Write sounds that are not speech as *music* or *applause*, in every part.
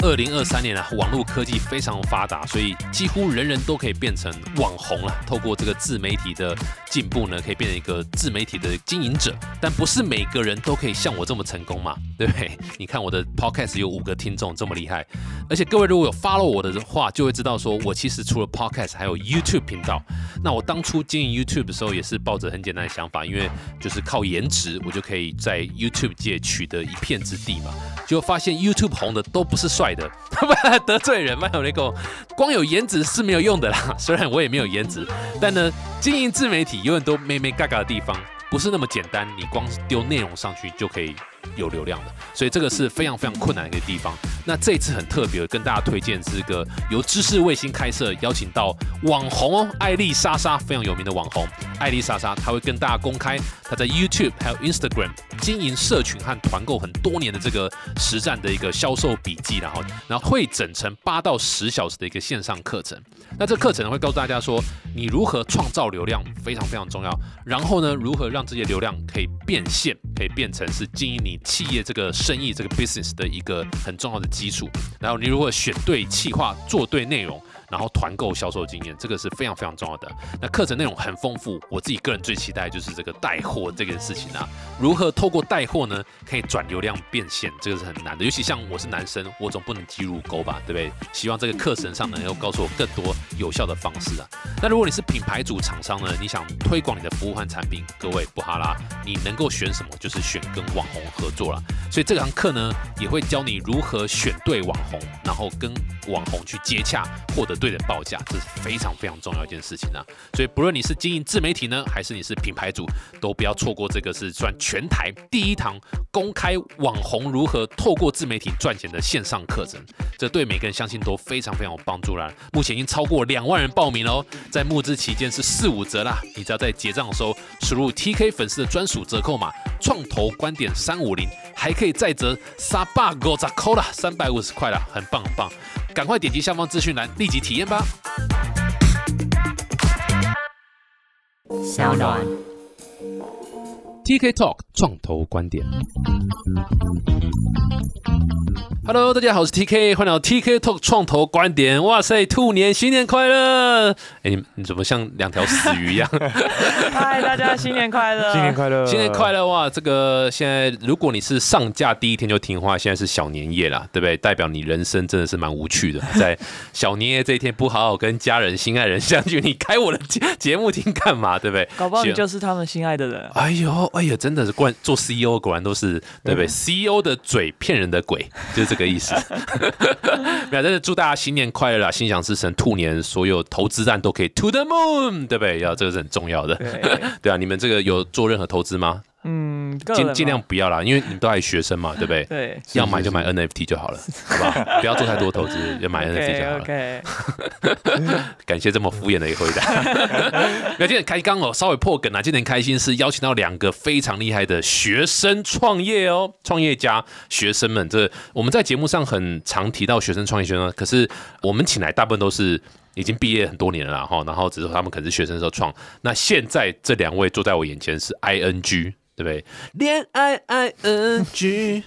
二零二三年啊，网络科技非常发达，所以几乎人人都可以变成网红了。透过这个自媒体的进步呢，可以变成一个自媒体的经营者。但不是每个人都可以像我这么成功嘛，*laughs* 对不对？你看我的 podcast 有五个听众，这么厉害。而且各位如果有 follow 我的话，就会知道说我其实除了 podcast 还有 YouTube 频道。那我当初经营 YouTube 的时候，也是抱着很简单的想法，因为就是靠颜值，我就可以在 YouTube 界取得一片之地嘛。结果发现 YouTube 红的都不是帅的，*laughs* 得罪人嘛。有那个光有颜值是没有用的啦。*laughs* 虽然我也没有颜值，但呢，经营自媒体有很多没没嘎嘎的地方，不是那么简单。你光丢内容上去就可以。有流量的，所以这个是非常非常困难的一个地方。那这次很特别，跟大家推荐是一个由知识卫星开设，邀请到网红哦，艾丽莎莎非常有名的网红艾丽莎莎，她会跟大家公开她在 YouTube 还有 Instagram 经营社群和团购很多年的这个实战的一个销售笔记，然后然后会整成八到十小时的一个线上课程。那这课程呢会告诉大家说，你如何创造流量非常非常重要，然后呢如何让这些流量可以变现，可以变成是经营你。企业这个生意这个 business 的一个很重要的基础，然后你如果选对企划，做对内容。然后团购销售经验，这个是非常非常重要的。那课程内容很丰富，我自己个人最期待就是这个带货这件事情啊。如何透过带货呢，可以转流量变现，这个是很难的。尤其像我是男生，我总不能挤乳沟吧，对不对？希望这个课程上能够告诉我更多有效的方式啊。那如果你是品牌主厂商呢，你想推广你的服务和产品，各位不哈拉，你能够选什么？就是选跟网红合作了。所以这堂课呢，也会教你如何选对网红，然后跟网红去接洽，获得。对的报价，这是非常非常重要一件事情啊！所以不论你是经营自媒体呢，还是你是品牌主，都不要错过这个是算全台第一堂公开网红如何透过自媒体赚钱的线上课程。这对每个人相信都非常非常有帮助啦。目前已经超过两万人报名喽，在募资期间是四五折啦。你只要在结账的时候输入 TK 粉丝的专属折扣码“创投观点三五零”，还可以再折三百五十扣啦，三百五十块啦，很棒很棒。赶快点击下方资讯栏，立即体验吧！小暖 TK Talk 创投观点。Hello，大家好，我是 TK，欢迎来到 TK Talk 创投观点。哇塞，兔年新年快乐！哎，你你怎么像两条死鱼一样？*laughs* 嗨，大家新年快乐！新年快乐！新年快乐！哇，这个现在如果你是上架第一天就听话，现在是小年夜啦，对不对？代表你人生真的是蛮无趣的，*laughs* 在小年夜这一天不好好跟家人、心爱人相聚，你开我的节节目听干嘛？对不对？搞不好你就是他们心爱的人。哎呦，哎呀，真的是惯做 CEO 果然都是对不对？CEO 的嘴骗人的鬼，就是这。个意思，*laughs* 没有，但是祝大家新年快乐啦！心想事成，兔年所有投资案都可以 to the moon，对不对？要这个是很重要的，*laughs* 对啊，你们这个有做任何投资吗？嗯，尽尽量不要啦，因为你们都还学生嘛，*laughs* 对不对？对，要买就买 NFT 就好了，*laughs* 好不好？不要做太多投资，就买 NFT 就好了。OK，*laughs* 感谢这么敷衍的一个回答。那今天开刚哦，稍微破梗啊。今天开心是邀请到两个非常厉害的学生创业哦，创业家学生们。这我们在节目上很常提到学生创业学生，可是我们请来大部分都是已经毕业很多年了哈，然后只是他们可能是学生的时候创。那现在这两位坐在我眼前是 ING。对不对？恋爱 I N G，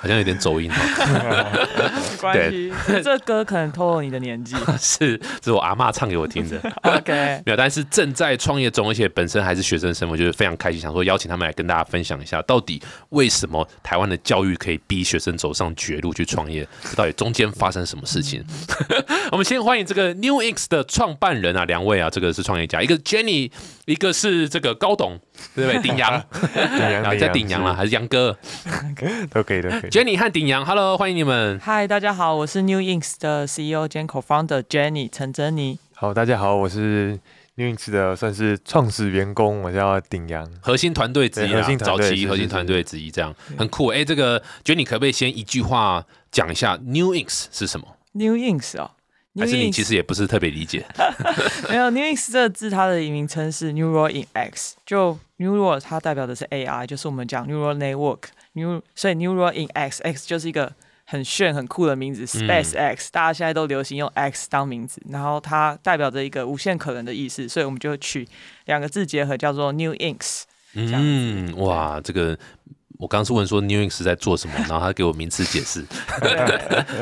好像有点走音哦。关系，这歌可能透露你的年纪。*laughs* 是，这是我阿妈唱给我听的。OK，没有，但是正在创业中，而且本身还是学生生活，就是非常开心，想说邀请他们来跟大家分享一下，到底为什么台湾的教育可以逼学生走上绝路去创业？到底中间发生什么事情？*laughs* 我们先欢迎这个 New X 的创办人啊，两位啊，这个是创业家，一个 Jenny，一个是这个高董，对不对？*laughs* 顶阳。在顶阳了，还是杨哥？*laughs* 都可以，都可以。Jenny 和顶阳，Hello，欢迎你们。Hi，大家好，我是 New Inks 的 CEO 兼 Co-founder Jenny 陈珍妮。好，大家好，我是 New Inks 的算是创始员工，我叫顶阳，核心团队之一啊，早期核心团队之一，这样很酷。哎，这个 Jenny 可不可以先一句话讲一下 New Inks 是什么？New Inks 哦。还是你其实也不是特别理解。*laughs* 没有，New X 这个字它的名称是 Neural in X，就 Neural 它代表的是 AI，就是我们讲 Neural Network，New，所以 Neural in X，X 就是一个很炫很酷的名字，Space X，大家现在都流行用 X 当名字，然后它代表着一个无限可能的意思，所以我们就取两个字结合叫做 New Inks。嗯，哇，这个。我刚刚是问说，Newinx 在做什么，然后他给我名词解释，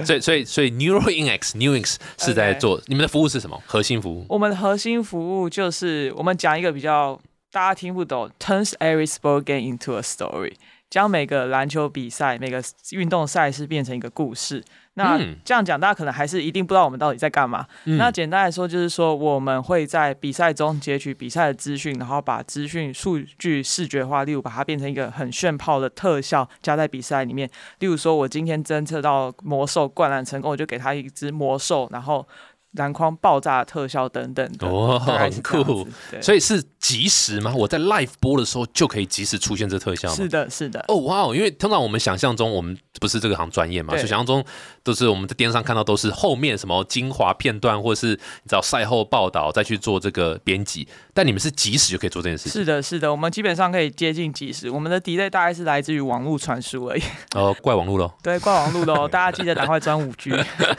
所以所以所以，Neuroinx、Newinx 是在做你们的服务是什么？核心服务？我们的核心服务就是我们讲一个比较大家听不懂，turns every sport game into a story，将每个篮球比赛、每个运动赛事变成一个故事。那嗯这样讲，大家可能还是一定不知道我们到底在干嘛。嗯那简单来说，就是说我们会在比赛中截取比赛的资讯，然后把资讯数据视觉化，例如把它变成一个很炫炮的特效加在比赛里面。例如说，我今天侦测到魔兽灌篮成功，我就给他一只魔兽，然后篮筐爆炸特效等等的。哦大概是这样酷所以是即时吗？我在 live 播的时候就可以即时出现这特效吗？是的，是的。哦，哇哦！因为通常我们想象中，我们不是这个行专业嘛，就想象中都是我们在电视上看到都是后面什么精华片段，或是你知道赛后报道再去做这个编辑，但你们是即时就可以做这件事情。是的，是的，我们基本上可以接近即时。我们的 delay 大概是来自于网络传输而已，*laughs* 哦，怪网络喽。*laughs* 对，怪网络的哦，大家记得赶快装五 G。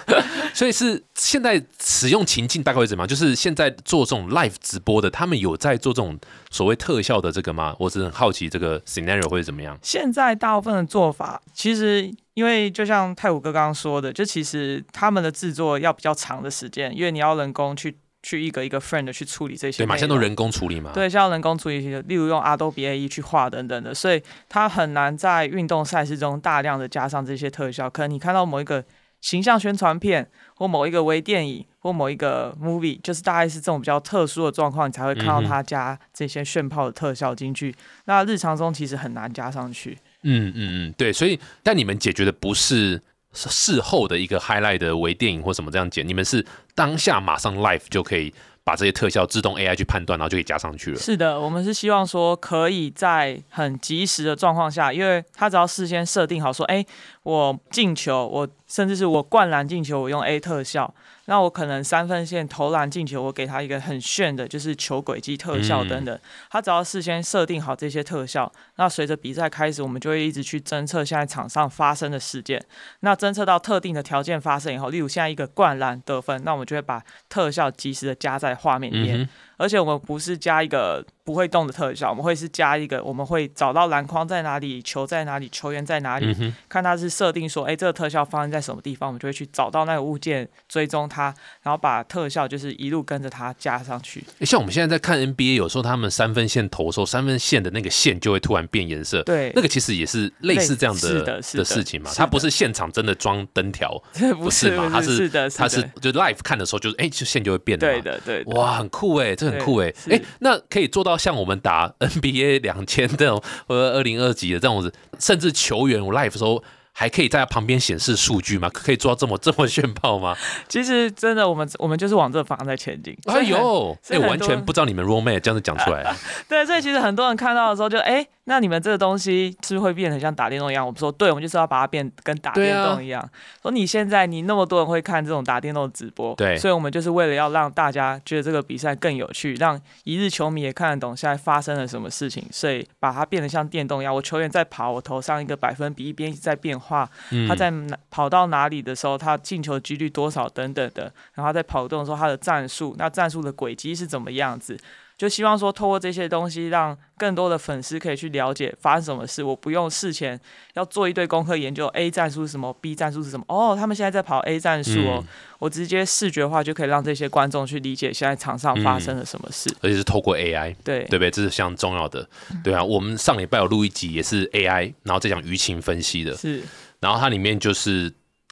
*laughs* 所以是现在使用情境大概会怎么样？就是现在做这种 live 直播的，他们有在做这种所谓特效的这个吗？我只是很好奇这个 scenario 会是怎么样。现在大部分的做法，其实因为就像泰武哥刚刚说的，就其实他们的制作要比较长的时间，因为你要人工去去一个一个 frame 的去处理这些对嘛？现在都人工处理嘛。，对，像人工处理例如用 Adobe AE 去画等等的，所以它很难在运动赛事中大量的加上这些特效。可能你看到某一个形象宣传片，或某一个微电影，或某一个 movie，就是大概是这种比较特殊的状况，你才会看到嗯哼它加这些炫炮的特效进去。那日常中其实很难加上去。嗯嗯嗯，对。所以，但你们解决的不是事后的一个 highlight 的微电影或什么这样剪，你们是当下马上 live 就可以把这些特效自动 AI 去判断，然后就可以加上去了。是的，我们是希望说可以在很及时的状况下，因为他只要事先设定好说，哎，我进球，我甚至是我灌篮进球，我用 A 特效，那我可能三分线投篮进球，我给他一个很炫的，就是球轨迹特效等等。他只要事先设定好这些特效，那随着比赛开始，我们就会一直去侦测现在场上发生的事件。那侦测到特定的条件发生以后，例如现在一个灌篮得分，那我们就会把特效及时的加在画面里面。而且我们不是加一个不会动的特效，我们会是加一个，我们会找到篮筐在哪里，球在哪里，球员在哪里，嗯，看他是设定说，哎，这个特效发生在什么地方，我们就会去找到那个物件，追踪它，然后把特效就是一路跟着它加上去。诶像我们现在在看 NBA，有时候他们三分线投的时候，三分线的那个线就会突然变颜色。对，那个其实也是类似这样类是的的是的事情嘛，是的它不是现场真的装灯条，不 *laughs* 不是不是嘛它是是的，它是就 live 看的时候就是哎，就线就会变的。对的对的。哇，很酷哎，这很酷哎欸，哎是，那可以做到像我们打 NBA 两千这种或者二零二级的这种子，甚至球员我 life 时候还可以在旁边显示数据吗？可以做到这么这么炫炮吗？其实真的，我们我们就是往这方向在前进。哎呦，哎，完全不知道你们 roadmap 这样子讲出来，*laughs* 对，所以其实很多人看到的时候就，哎，那你们这个东西是不是会变得很像打电动一样？我们说，对，我们就是要把它变跟打电动一样。说你现在你那么多人会看这种打电动的直播，对所以我们就是为了要让大家觉得这个比赛更有趣，让一日球迷也看得懂现在发生了什么事情，所以把它变得像电动一样。我球员在跑，我头上一个百分比，一边一直在变化，嗯他在哪跑到哪里的时候，他进球几率多少等等的，然后他在跑动的时候他的战术，那战术的轨迹是怎么样子？就希望说，透过这些东西，让更多的粉丝可以去了解发生什么事。我不用事前要做一堆功课研究 A 战术是什么，B 战术是什么。哦，他们现在在跑 A 战术哦，嗯我直接视觉化就可以让这些观众去理解现在场上发生了什么事。而且是透过 AI，对对不对？这是非常重要的，*laughs* 对啊。我们上礼拜有录一集也是 AI，然后再讲舆情分析的，是然后它里面就是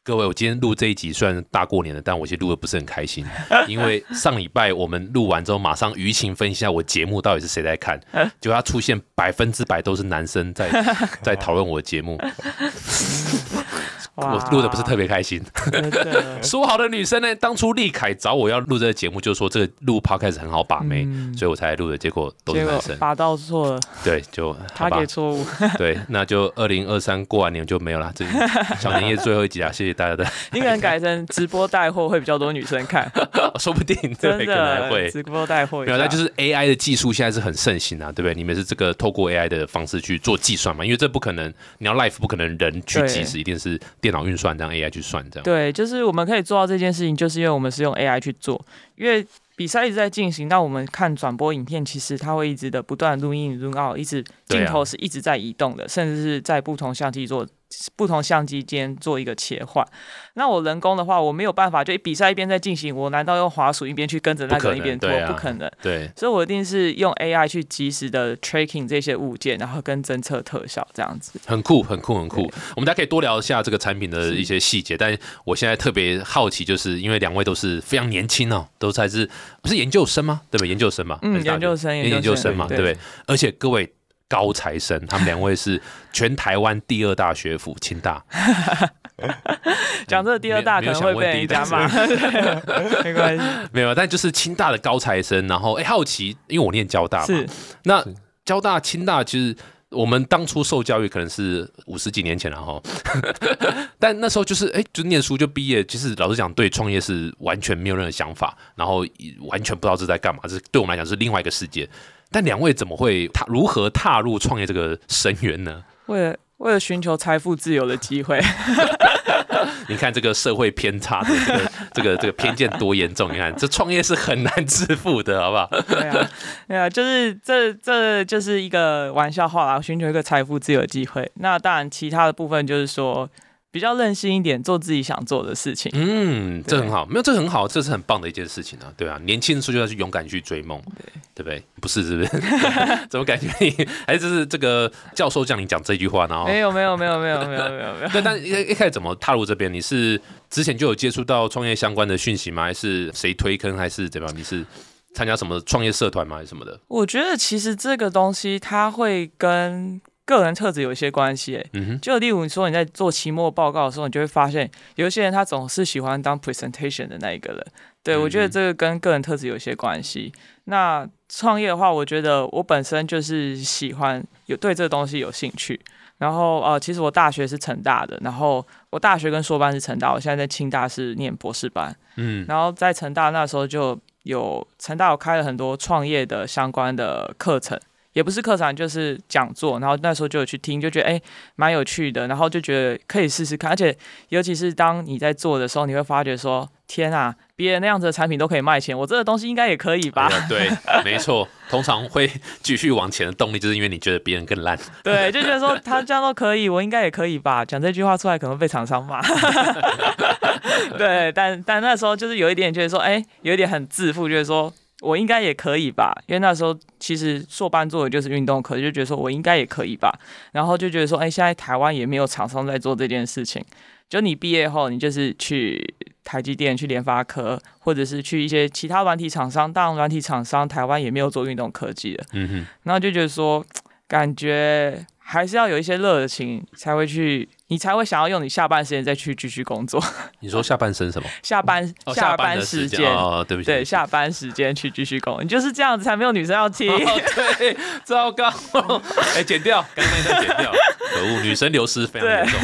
各位，我今天录这一集虽然大过年的，但我其实录的不是很开心，*laughs* 因为上礼拜我们录完之后，马上舆情分析一下我节目到底是谁在看，结果他出现百分之百都是男生在在讨论我的节目，*laughs* 我录的不是特别开心。说好的女生呢？当初丽凯找我要录这个节目，就说这个录 podcast 很好把妹，嗯所以我才录的，结果都是男生。果拔到错了，对，就他给。错误，对，那就二零二三过完年就没有了。这 *laughs* 小年夜最后一集啊，谢谢大家的，你可能改成直播带货会比较多女生看，*laughs* 说不定真对，可能会。直播带货一没有，那就是 AI 的技术现在是很盛行啊，对不对？你们是这个透过 AI 的方式去做计算嘛？因为这不可能，你要 life 不可能人去对计时，一定是电脑运算，让 AI 去算这样。对，就是我们可以做到这件事情，就是因为我们是用 AI 去做，因为比赛一直在进行，那我们看转播影片，其实它会一直的不断录音、录 out，一直镜头是一直在移动的，甚至是在不同相机做不同相机间做一个切换。那我人工的话，我没有办法，就比赛一边在进行，我难道用滑鼠一边去跟着那个一边做？对啊不可能。对，所以我一定是用 AI 去及时的 tracking 这些物件，然后跟侦测特效这样子。很酷，很酷，很酷。我们大家可以多聊一下这个产品的一些细节，但我现在特别好奇，就是因为两位都是非常年轻哦，都才是不是研究生吗？对吧？研究生嘛，嗯研究生研研究生生嘛，对对不对？而且各位高材生，他们两位是全台湾第二大学府，清大。讲这个第二大可能会被人家骂，没关系。没有，但就是清大的高材生，然后哎，好奇，因为我念交大嘛，是那交大、清大其实我们当初受教育可能是五十几年前了哈，*laughs* 但那时候就是哎，就念书就毕业，其实老实讲，对创业是完全没有任何想法，然后完全不知道这在干嘛，这对我们来讲是另外一个世界。但两位怎么会踏如何踏入创业这个深渊呢？为了为了寻求财富自由的机会，*laughs* 你看这个社会偏差的这个这个这个偏见多严重？你看这创业是很难致富的，好不好？*laughs* 对啊，对啊，就是这这就是一个玩笑话啦，寻求一个财富自由的机会。那当然，其他的部分就是说比较任性一点，做自己想做的事情。嗯，这很好，没有这很好，这是很棒的一件事情啊，对啊，年轻的时候就要去勇敢去追梦，对不对？不是，是不是？*laughs* 怎么感觉你还是就是这个教授叫你讲这句话，然后没有没有没有没有没有没有没有，对，但一一开始怎么踏入这边？你是之前就有接触到创业相关的讯息吗？还是谁推坑？还是怎么样？你是参加什么创业社团吗？还是什么的？我觉得其实这个东西它会跟个人特质有一些关系。就例如你说你在做期末报告的时候，你就会发现有一些人他总是喜欢当 presentation 的那一个人。对，我觉得嗯这个跟个人特质有一些关系。那创业的话，我觉得我本身就是喜欢有对这个东西有兴趣。然后呃，其实我大学是成大的，然后我大学跟硕班是成大，我现在在清大是念博士班。嗯然后在成大那时候就有成大有开了很多创业的相关的课程，也不是课程就是讲座，然后那时候就有去听，就觉得哎蛮有趣的，然后就觉得可以试试看，而且尤其是当你在做的时候，你会发觉说天啊，别人那样子的产品都可以卖钱，我这个东西应该也可以吧？呃对，没错，通常会 *laughs* 继续往前的动力，就是因为你觉得别人更烂。对，就觉得说他这样都可以，我应该也可以吧？讲这句话出来可能被厂商骂。*laughs* 对，但但那时候就是有一点觉得说，哎、有一点很自负，觉得说我应该也可以吧？因为那时候其实硕班做的就是运动课，就觉得说我应该也可以吧。然后就觉得说，哎、现在台湾也没有厂商在做这件事情。就你毕业后，你就是去台积电、去联发科，或者是去一些其他软体厂商。当然，软体厂商台湾也没有做运动科技的。嗯哼，然后就觉得说，感觉还是要有一些热情，才会去，你才会想要用你下班时间再去继续工作。*laughs* 你说下半身什么？下班、哦，下班的时间，哦，对不起，对，下班时间去继续工作，你就是这样子才没有女生要听。哦，对，*laughs* 糟糕，哎，剪掉，刚刚那段剪掉，可恶，女生流失非常严重。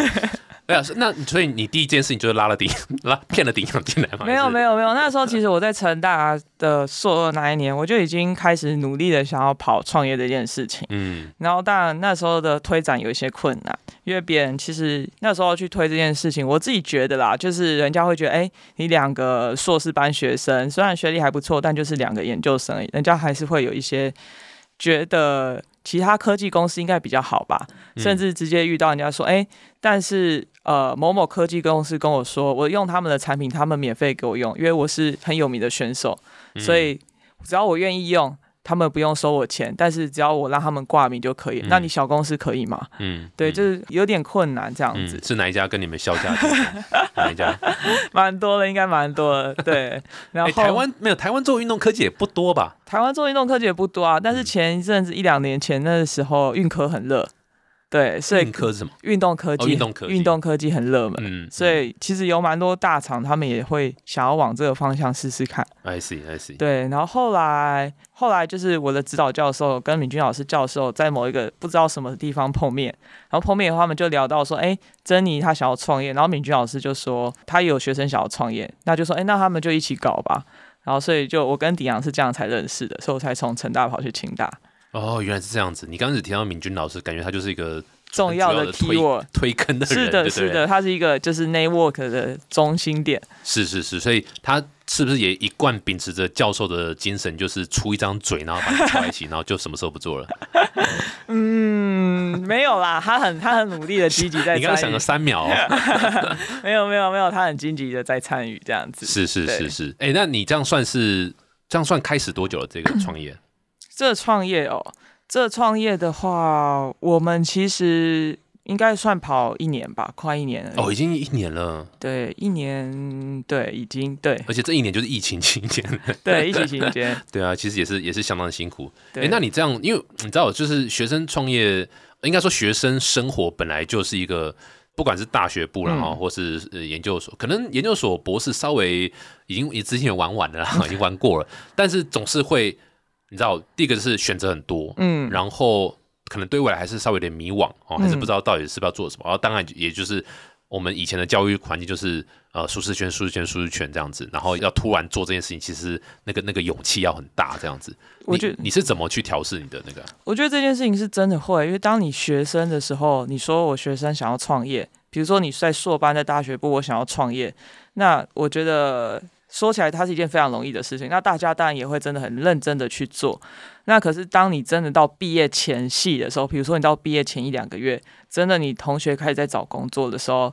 对啊，是那所以你第一件事情就是拉了顶，拉骗了顶养进来吗？没有没有，有没有，那时候其实我在成大的硕二那一年，我就已经开始努力的想要跑创业这件事情。嗯然后当然那时候的推展有一些困难，因为别人其实那时候去推这件事情，我自己觉得啦，就是人家会觉得，哎，你两个硕士班学生，虽然学历还不错，但就是两个研究生而已，人家还是会有一些觉得其他科技公司应该比较好吧，甚至直接遇到人家说，哎，但是呃某某科技公司跟我说，我用他们的产品，他们免费给我用，因为我是很有名的选手，所以只要我愿意用。他们不用收我钱，但是只要我让他们挂名就可以。嗯那你小公司可以吗？嗯，对，嗯就是有点困难这样子，嗯是哪一家跟你们销价？哪一家？*laughs* 蛮多的，应该蛮多的。对，*laughs* 然哎，后台湾没有，台湾做运动科技也不多吧？台湾做运动科技也不多啊，但是前一阵子一两年前那时候运科很热，对，所以运科是什么？运动科技、哦运动科技运动科技很热门。嗯，所以其实有蛮多大厂，他们也会想要往这个方向试试看。I see I see。对，然后后来后来就是我的指导教授跟敏君老师教授在某一个不知道什么地方碰面，然后碰面以后他们就聊到说，哎，珍妮她想要创业，然后敏君老师就说他也有学生想要创业，那就说，哎，那他们就一起搞吧。然后所以就我跟迪阳是这样才认识的，所以我才从成大跑去清大。哦，原来是这样子。你刚开始提到敏君老师，感觉他就是一个重要的很主要 keyword 推坑的人，是的，是的，他是一个就是 network 的中心点。是是是，所以他是不是也一贯秉持着教授的精神，就是出一张嘴，然后把你凑在一起，*laughs* 然后就什么时候不做了？*laughs* 嗯，没有啦，他很他很努力的积极在 *laughs* 你刚刚想了，三秒、哦，没有没有没有，他很积极的在参与这样子。是是是是，哎、那你这样算是这样算开始多久了？这个创业？这创业哦，这创业的话，我们其实应该算跑一年吧，快一年了。哦，已经一年了，对，一年，对，已经对。而且这一年就是疫情期间，对，疫情期间，*laughs* 对啊，其实也是也是相当辛苦。哎、那你这样，因为你知道，就是学生创业，应该说学生生活本来就是一个，不管是大学部啦，哈、嗯。或是呃研究所，可能研究所博士稍微已经也之前也玩完了啦，*laughs* 已经玩过了，但是总是会，你知道，第一个是选择很多，嗯，然后可能对未来还是稍微有点迷惘哦，还是嗯不知道到底是不是要做什么。然后当然也就是我们以前的教育环境就是呃舒适圈、舒适圈、舒适圈这样子，然后要突然做这件事情，其实那个那个勇气要很大这样子。我觉得你你是怎么去调试你的那个？我觉得这件事情是真的会，因为当你学生的时候，你说我学生想要创业，比如说你在硕班在大学部，我想要创业，那我觉得说起来它是一件非常容易的事情。那大家当然也会真的很认真的去做。那可是当你真的到毕业前夕的时候，比如说你到毕业前一两个月，真的你同学开始在找工作的时候，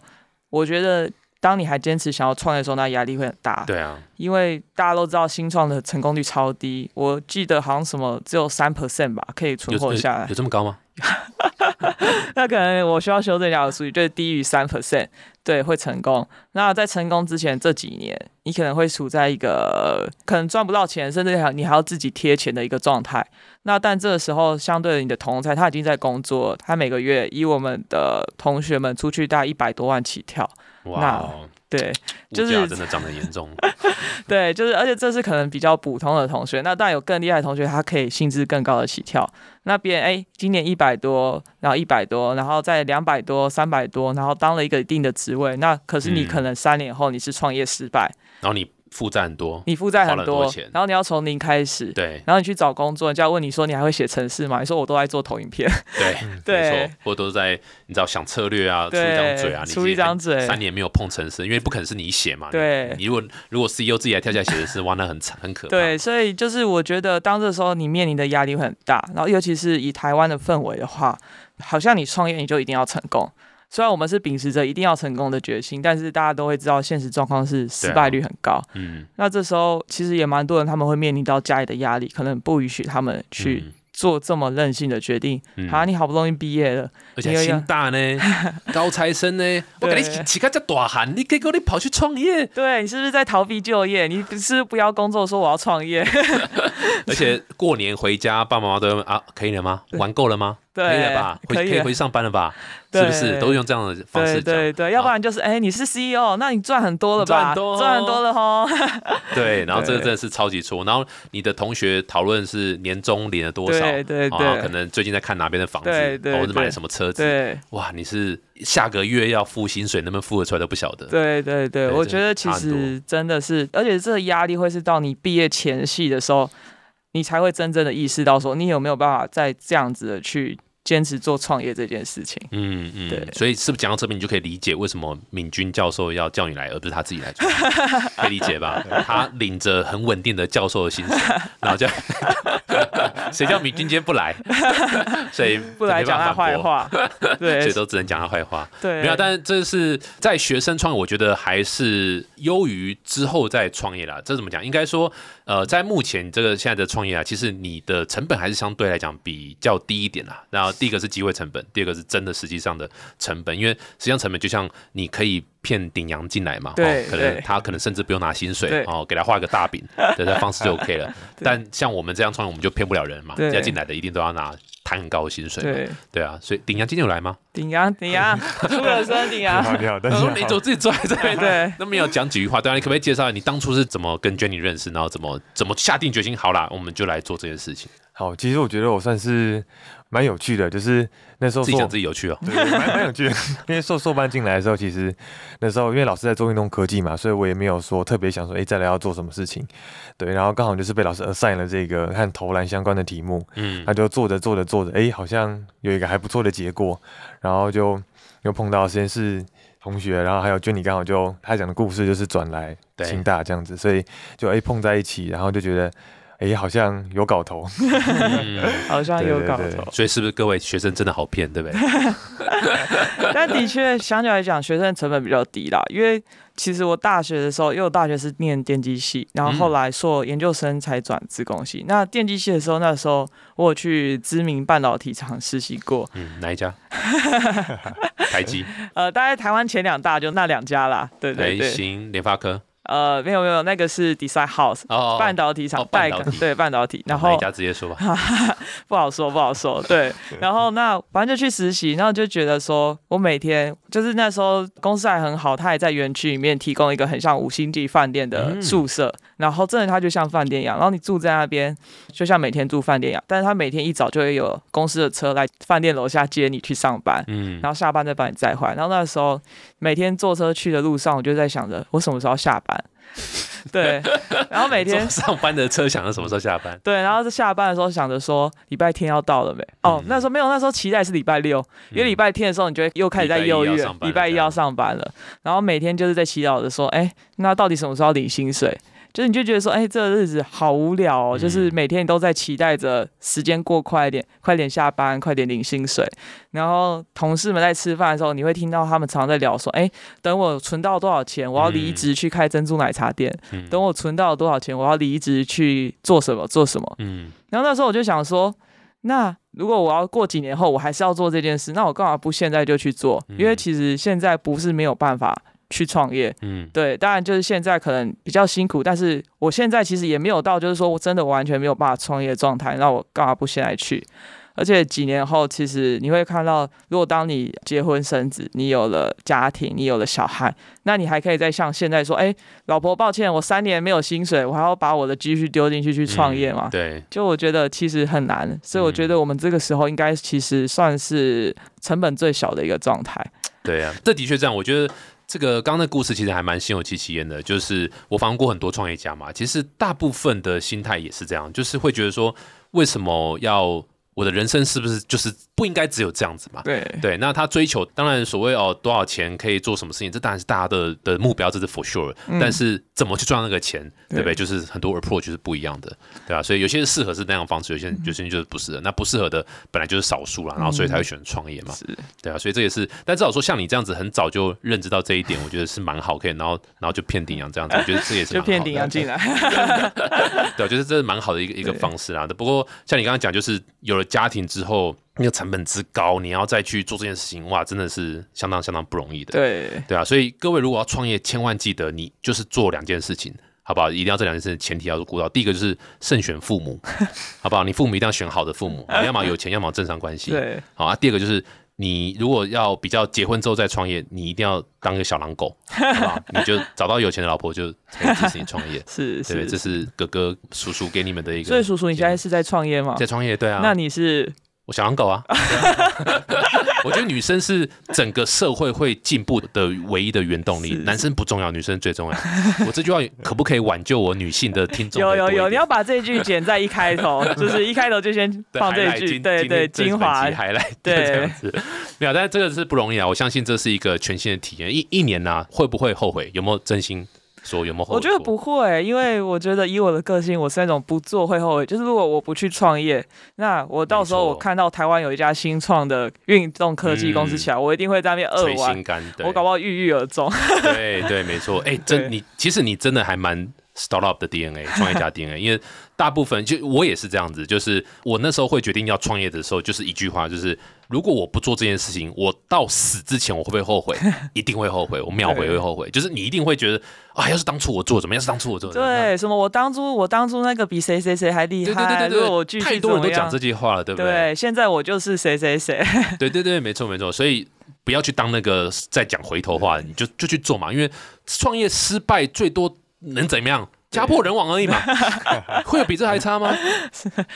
我觉得当你还坚持想要创业的时候，那压力会很大。对啊，因为大家都知道新创的成功率超低，我记得好像什么只有三 percent 吧，可以存活下来有。有这么高吗？*laughs* 那可能我需要修正一下我的数据，就是低于三 percent，对，会成功。那在成功之前这几年，你可能会处在一个可能赚不到钱，甚至还你还要自己贴钱的一个状态。那但这个时候，相对的你的同才他已经在工作，他每个月以我们的同学们出去大概一百多万起跳，哇哦，对，物就是价真的涨得严重。*laughs* 对，就是，而且这是可能比较普通的同学，那当然有更厉害的同学，他可以薪资更高的起跳。那别人哎，今年一百多，然后一百多，然后再两百多、三百多，然后当了一个一定的职位，那可是你嗯可能三年后你是创业失败，然后你负债很多，你负债很多，多钱然后你要从零开始。对然后你去找工作，人家问你说你还会写程式吗？你说我都在做投影片，对对 *laughs* 没错，或者都是在你知道想策略啊，出一张嘴啊，你出一张嘴三年没有碰程式，因为不可能是你写嘛。对你如果如果 CEO 自己来跳下来写的是，*laughs* 哇，那很惨很可怕。对，所以就是我觉得当这时候你面临的压力会很大，然后尤其是以台湾的氛围的话，好像你创业你就一定要成功。虽然我们是秉持着一定要成功的决心，但是大家都会知道现实状况是失败率很高。嗯，那这时候其实也蛮多人他们会面临到家里的压力，可能不允许他们去嗯做这么任性的决定。嗯啊，你好不容易毕业了，而且还清大呢，*laughs* 高材生呢，我给你对起个这大汉，你结果你跑去创业，对你是不是在逃避就业？你不是不要工作，说我要创业？*laughs* 而且过年回家，爸爸妈妈都会问啊，可以了吗？玩够了吗？对可以了吧？回可以回去上班了吧？是不是？都是用这样的方式讲。对对对，要不然就是哎、你是 CEO，那你赚很多了吧？赚很多哦赚很多了吼。*laughs* 对，然后这个真的是超级错。然后你的同学讨论是年终领了多少，对对啊，对可能最近在看哪边的房子，或者买了什么车子，对哇，你是下个月要付薪水，能不能付得出来都不晓得。对对对，我觉得其实真的是，而且这个压力会是到你毕业前夕的时候，你才会真正的意识到说，你有没有办法再这样子的去坚持做创业这件事情。嗯嗯，对所以是不是讲到这边，你就可以理解为什么敏君教授要叫你来，而不是他自己来做，可以理解吧？*laughs* 他领着很稳定的教授的薪水，然后叫 *laughs* 谁叫敏君今天不来，*laughs* 所以不来讲他坏，话，*laughs* 所对谁都只能讲他坏话。对，没有，但是这是在学生创业，我觉得还是优于之后再创业啦。这怎么讲？应该说，呃，在目前这个现在的创业啊，其实你的成本还是相对来讲比较低一点啦。然后第一个是机会成本，第二个是真的实际上的成本，因为实际上成本就像你可以骗顶阳进来嘛，对哦，可能他可能甚至不用拿薪水对哦，给他画一个大饼 *laughs* 的这方式就 OK 了。但像我们这样创业，我们就骗不了人嘛，对要进来的一定都要拿谈很高的薪水嘛，对，对啊，所以顶阳今天有来吗？顶阳顶阳，*laughs* 出了声顶你好，*laughs* 阳，你好，你。走自己坐在这边，对那没有讲几句话，对啊，你可不可以介绍你当初是怎么跟 Jenny 认识，然后怎么怎么下定决心，好啦，我们就来做这件事情，好，其实我觉得我算是蛮有趣的，就是那时候自己讲自己有趣哦。对，蛮蛮有趣的。*laughs* 因为硕硕班进来的时候，其实那时候因为老师在做运动科技嘛，所以我也没有说特别想说，哎、再来要做什么事情。对，然后刚好就是被老师 assign 了这个和投篮相关的题目，嗯他就做着做着做着，哎、好像有一个还不错的结果，然后就又碰到实验室同学，然后还有娟你刚好就他讲的故事就是转来清大这样子，所以就哎、碰在一起，然后就觉得哎、好像有搞头，嗯，*laughs* 好像有搞对对对头。所以是不是各位学生真的好骗，对不对？*laughs* 但的确，相较来讲，学生成本比较低啦。因为其实我大学的时候，因为我大学是念电机系，然后后来硕研究生才转自工系。那电机系的时候，那时候我有去知名半导体厂实习过，嗯，哪一家？*laughs* 台积、呃，大概台湾前两大就那两家啦。对对台对，新、联发科。呃，没有没有，那个是 Design House。哦，半导体厂哦半代工导体对半导体，然哪一后家直接说吧。*laughs* 不好说，不好说。对，*laughs* 然后那反正就去实习，然后就觉得说，我每天就是那时候公司还很好，他也在园区里面提供一个很像五星级饭店的嗯宿舍，然后真的它就像饭店一样，然后你住在那边，就像每天住饭店一样，但是他每天一早就会有公司的车来饭店楼下接你去上班。嗯，然后下班再把你载回来，然后那时候每天坐车去的路上，我就在想着我什么时候下班，*laughs* 对，然后每天 *laughs* 上班的车想着什么时候下班？对，然后在下班的时候想着说礼拜天要到了没？哦嗯，那时候没有，那时候期待是礼拜六，因为礼拜天的时候你就会又开始在犹豫了，礼礼拜一要拜一要上班了，然后每天就是在祈祷着说，哎，那到底什么时候领薪水？就是你就觉得说，哎，这个日子好无聊哦，就是嗯每天你都在期待着时间过快一点，快点下班，快点领薪水。然后同事们在吃饭的时候，你会听到他们常常在聊说，哎，等我存到多少钱，我要离嗯职去开珍珠奶茶店。嗯等我存到多少钱，我要离职去做什么做什么。嗯然后那时候我就想说，那如果我要过几年后我还是要做这件事，那我干嘛不现在就去做？因为嗯其实现在不是没有办法去创业，嗯对，当然就是现在可能比较辛苦，但是我现在其实也没有到就是说我真的完全没有办法创业的状态，那我干嘛不现在去？而且几年后，其实你会看到，如果当你结婚生子，你有了家庭，你有了小孩，那你还可以再像现在说，哎，老婆，抱歉，我三年没有薪水，我还要把我的积蓄丢进去去创业嘛？嗯对，就我觉得其实很难，所以我觉得我们这个时候应该其实算是成本最小的一个状态。对啊，这的确这样。我觉得这个刚刚的故事其实还蛮心有戚戚焉的，就是我访问过很多创业家嘛，其实大部分的心态也是这样，就是会觉得说，为什么要我的人生是不是就是不应该只有这样子嘛？对，对，那他追求当然所谓哦多少钱可以做什么事情，这当然是大家的的目标，这是 for sure、但是怎么去赚那个钱，对不对？就是很多 approach 是不一样的，对吧、所以有些人适合是那样的方式，有些人有些人就是不适合。那不适合的本来就是少数啦，然后所以才会选择创业嘛，是对啊。所以这也是，但至少说像你这样子很早就认知到这一点，我觉得是蛮好，可以然后然后就骗顶阳这样子，我觉得这也是就骗顶阳进来。*laughs* 对，我觉得这是蛮好的一个一个方式啦。不过像你刚刚讲，就是有了家庭之后，那个成本之高，你要再去做这件事情，哇，真的是相当相当不容易的。对，对啊，所以各位如果要创业，千万记得你就是做两件事情。好不好？一定要这两件事情前提要顾到。第一个就是慎选父母，好不好？你父母一定要选好的父母，*laughs* 啊要么有钱，要么有正常关系。对，好啊。第二个就是你如果要比较结婚之后再创业，你一定要当个小狼狗，好不好？*laughs* 你就找到有钱的老婆，就才支持你创业。*laughs* 是对，是，这是哥哥叔叔给你们的一个。所以叔叔，你现在是在创业吗？在创业，对啊。那你是我小狼狗啊。*laughs* 我觉得女生是整个社会会进步的唯一的原动力，男生不重要，女生最重要。我这句话可不可以挽救我女性的听众？有有有，你要把这句剪在一开头，就是一开头就先放这句，对对，精华，还来对这样子。没有，但是这个是不容易啊！我相信这是一个全新的体验。一一年呢、会不会后悔？有没有真心说？有没有后悔？我觉得不。会，因为我觉得以我的个性，我是那种不做会后悔。就是如果我不去创业，那我到时候我看到台湾有一家新创的运动科技公司起来，我一定会在那边捶扼腕我搞不好郁郁而终。对对，没错。哎、真 *laughs* 你其实你真的还蛮 startup 的 DNA，*laughs* 创业家 DNA，因为大部分就我也是这样子，就是我那时候会决定要创业的时候，就是一句话，就是如果我不做这件事情，我到死之前我会不会后悔？*laughs* 一定会后悔，我秒回会后悔。就是你一定会觉得啊，要是当初我做怎么样？要是当初我做怎么样，对，什么我当初我当初那个比谁谁谁还厉害，对对对对，对我太多人都讲这句话了，对不对？对，现在我就是谁谁谁，对对对，没错没错，所以不要去当那个在讲回头话，你就就去做嘛，因为创业失败最多能怎么样？家破人亡而已嘛，*laughs* 会有比这还差吗？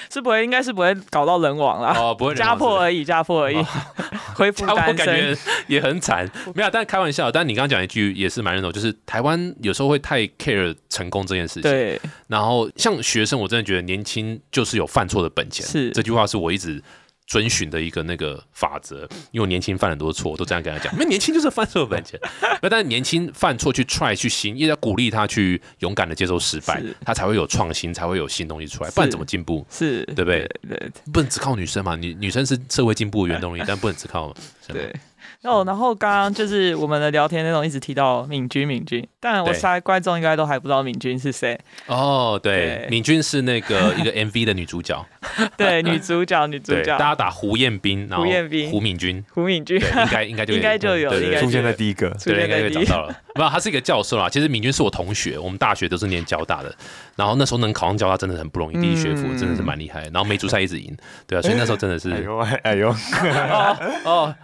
是不会，应该是不会搞到人亡啦。哦，不会家破而已，家破而已，*laughs* 恢复单感觉身。也很惨，没有，但开玩笑。但你刚刚讲一句也是蛮认同，就是台湾有时候会太 care 成功这件事情。对，然后像学生，我真的觉得年轻就是有犯错的本钱。是这句话是我一直遵循的一个那个法则，因为我年轻犯很多错，我都这样跟他讲，*laughs* 因为年轻就是犯错本钱。*laughs* 那但是年轻犯错去 try 去新，也要鼓励他去勇敢的接受失败，他才会有创新，才会有新东西出来，不然怎么进步？是，对不对对不能只靠女生嘛，女女生是社会进步的原动力，*laughs* 但不能只靠。对。哦，然后刚刚就是我们的聊天内容一直提到敏君，敏君，但我猜观众应该都还不知道敏君是谁。哦，对对，敏君是那个一个 MV 的女主角，*laughs* 对，女主角，女主，角大家打胡彦斌，然后胡彦斌胡敏君，胡敏君对，，应该应该就应该就有 *laughs* 出现在第一个，出对，应该就找到了。没有，他是一个教授啦。其实敏君是我同学，我们大学都是念交大的。然后那时候能考上交大真的很不容易，第一学府嗯真的是蛮厉害。然后梅竹赛一直赢，对啊，所以那时候真的是哎呦哎呦，哦，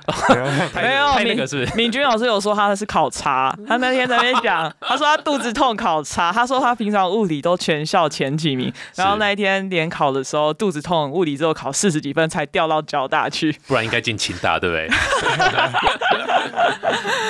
太 *laughs* 没有那敏个是？敏君老师有说他是考察，他那天在那边讲，他说他肚子痛考察，他说他平常物理都全校前几名，然后那一天联考的时候肚子痛，物理只有考四十几分才调到交大去。*laughs* 不然应该进清大，对不对？*laughs*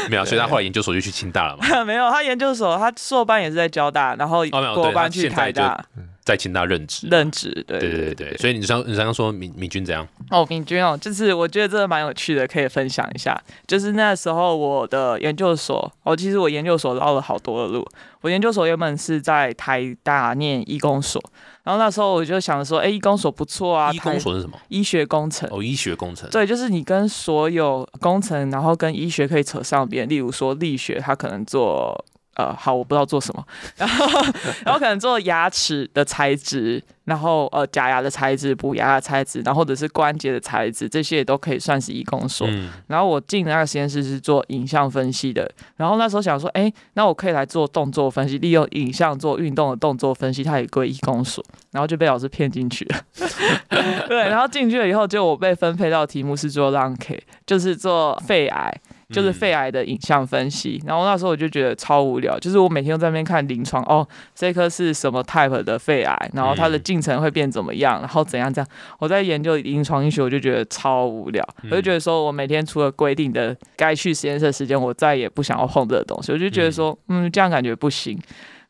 没有，所以他后来研究所就去清大了嘛，没有，他研究所他硕班也是在交大，然后哦没有对他国班去台大在清大任职。任职。对对对对对，所以你刚你刚刚说敏敏君怎样？哦，敏君哦，就是我觉得这个蛮有趣的，可以分享一下。就是那时候我的研究所，哦，其实我研究所绕了好多的路。我研究所原本是在台大念医工所，然后那时候我就想说，哎，医工所不错啊，医工台所是什么？医学工程。哦，医学工程。对，就是你跟所有工程，然后跟医学可以扯上边。例如说力学，它可能做呃，好，我不知道做什么，*laughs* 然后然后可能做牙齿的材质，然后呃假牙的材质、补牙的材质，然后或者是关节的材质，这些也都可以算是医工所。嗯，然后我进的那个实验室是做影像分析的，然后那时候想说，哎，那我可以来做动作分析，利用影像做运动的动作分析，它也归医工所，然后就被老师骗进去了。*laughs* 对，然后进去了以后，就我被分配到题目是做 lung K，就是做肺癌。就是肺癌的影像分析，然后那时候我就觉得超无聊，就是我每天都在那边看临床，哦，这颗是什么 type 的肺癌，然后它的嗯进程会变怎么样，然后怎样这样，我在研究临床医学，我就觉得超无聊，我就觉得说我每天除了规定的该去实验室的时间，我再也不想要碰这个东西，我就觉得说，嗯，这样感觉不行，